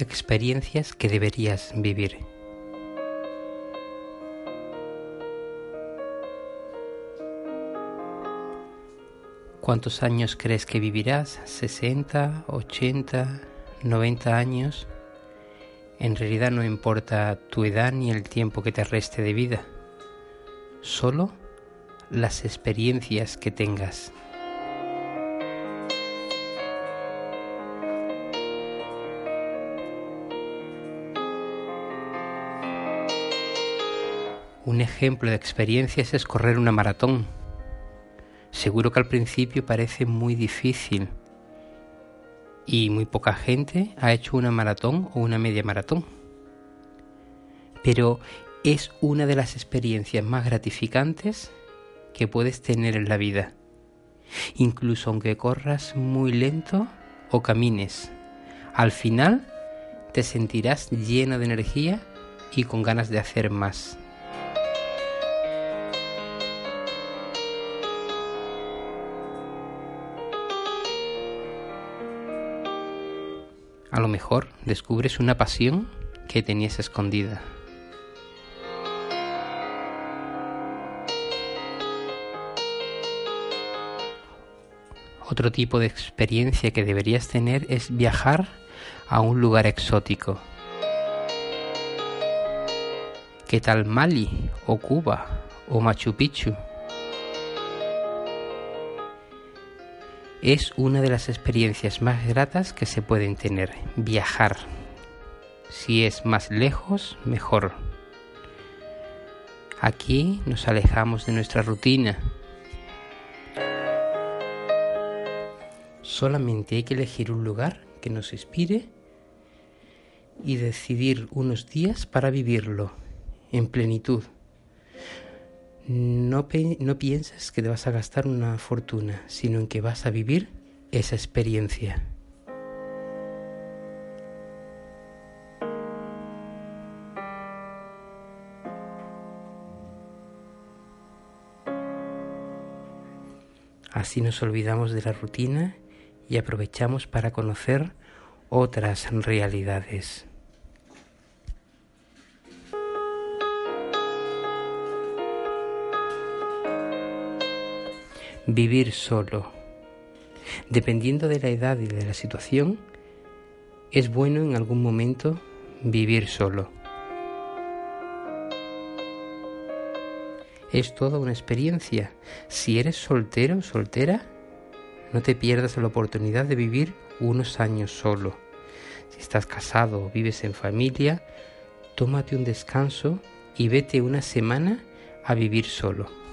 Experiencias que deberías vivir. ¿Cuántos años crees que vivirás? ¿60, 80, 90 años? En realidad no importa tu edad ni el tiempo que te reste de vida, solo las experiencias que tengas. Un ejemplo de experiencias es correr una maratón. Seguro que al principio parece muy difícil y muy poca gente ha hecho una maratón o una media maratón. Pero es una de las experiencias más gratificantes que puedes tener en la vida. Incluso aunque corras muy lento o camines, al final te sentirás lleno de energía y con ganas de hacer más. A lo mejor descubres una pasión que tenías escondida. Otro tipo de experiencia que deberías tener es viajar a un lugar exótico. ¿Qué tal Mali o Cuba o Machu Picchu? Es una de las experiencias más gratas que se pueden tener, viajar. Si es más lejos, mejor. Aquí nos alejamos de nuestra rutina. Solamente hay que elegir un lugar que nos inspire y decidir unos días para vivirlo en plenitud. No, no piensas que te vas a gastar una fortuna, sino en que vas a vivir esa experiencia. Así nos olvidamos de la rutina y aprovechamos para conocer otras realidades. Vivir solo. Dependiendo de la edad y de la situación, es bueno en algún momento vivir solo. Es toda una experiencia. Si eres soltero o soltera, no te pierdas la oportunidad de vivir unos años solo. Si estás casado o vives en familia, tómate un descanso y vete una semana a vivir solo.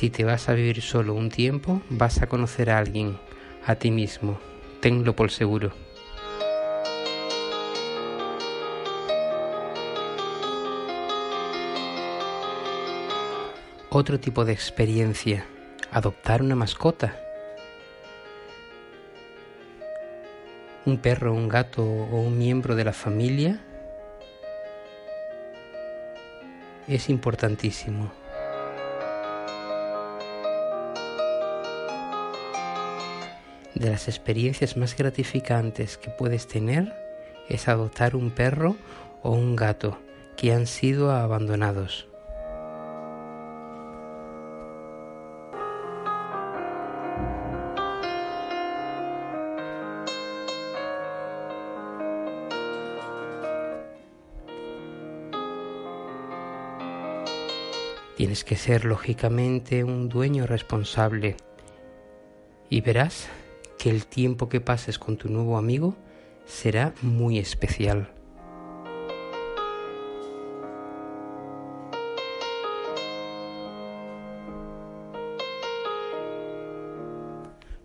Si te vas a vivir solo un tiempo, vas a conocer a alguien, a ti mismo. Tenlo por seguro. Otro tipo de experiencia, adoptar una mascota. Un perro, un gato o un miembro de la familia es importantísimo. De las experiencias más gratificantes que puedes tener es adoptar un perro o un gato que han sido abandonados. Tienes que ser lógicamente un dueño responsable y verás que el tiempo que pases con tu nuevo amigo será muy especial.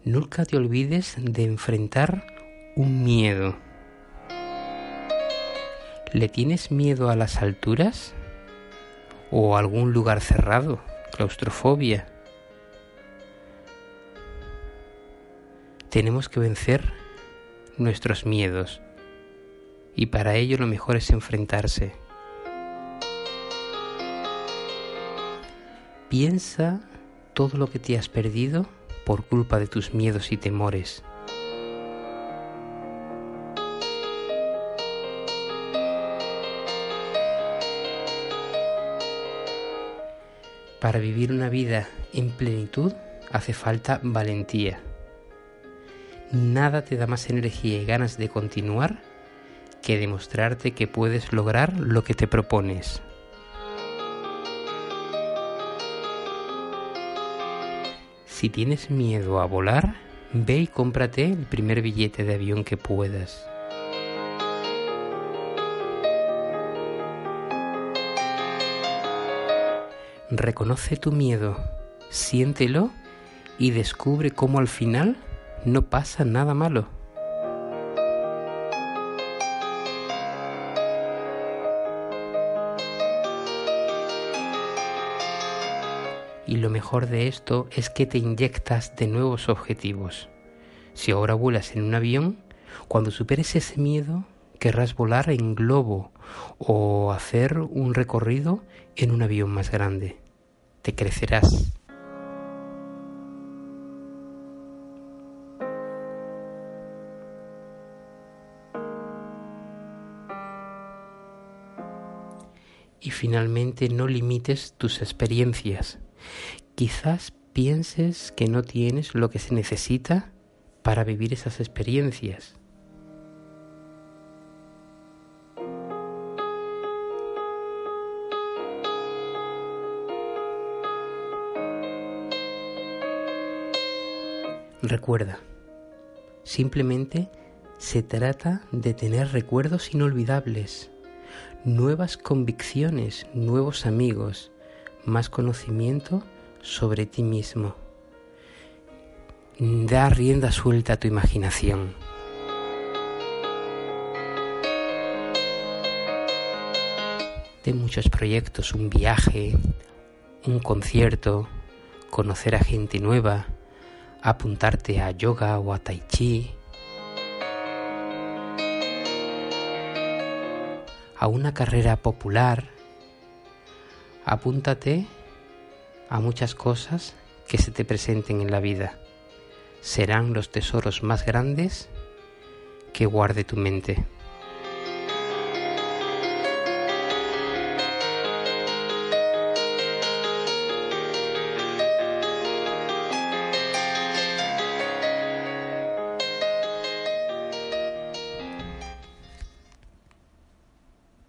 Nunca te olvides de enfrentar un miedo. ¿Le tienes miedo a las alturas? ¿O a algún lugar cerrado? Claustrofobia. Tenemos que vencer nuestros miedos y para ello lo mejor es enfrentarse. Piensa todo lo que te has perdido por culpa de tus miedos y temores. Para vivir una vida en plenitud hace falta valentía. Nada te da más energía y ganas de continuar que demostrarte que puedes lograr lo que te propones. Si tienes miedo a volar, ve y cómprate el primer billete de avión que puedas. Reconoce tu miedo, siéntelo y descubre cómo al final no pasa nada malo. Y lo mejor de esto es que te inyectas de nuevos objetivos. Si ahora vuelas en un avión, cuando superes ese miedo, querrás volar en globo o hacer un recorrido en un avión más grande. Te crecerás. Y finalmente no limites tus experiencias. Quizás pienses que no tienes lo que se necesita para vivir esas experiencias. Recuerda, simplemente se trata de tener recuerdos inolvidables, nuevas convicciones, nuevos amigos, más conocimiento sobre ti mismo. Da rienda suelta a tu imaginación. De muchos proyectos, un viaje, un concierto, conocer a gente nueva, apuntarte a yoga o a tai chi, a una carrera popular, apúntate a muchas cosas que se te presenten en la vida. Serán los tesoros más grandes que guarde tu mente.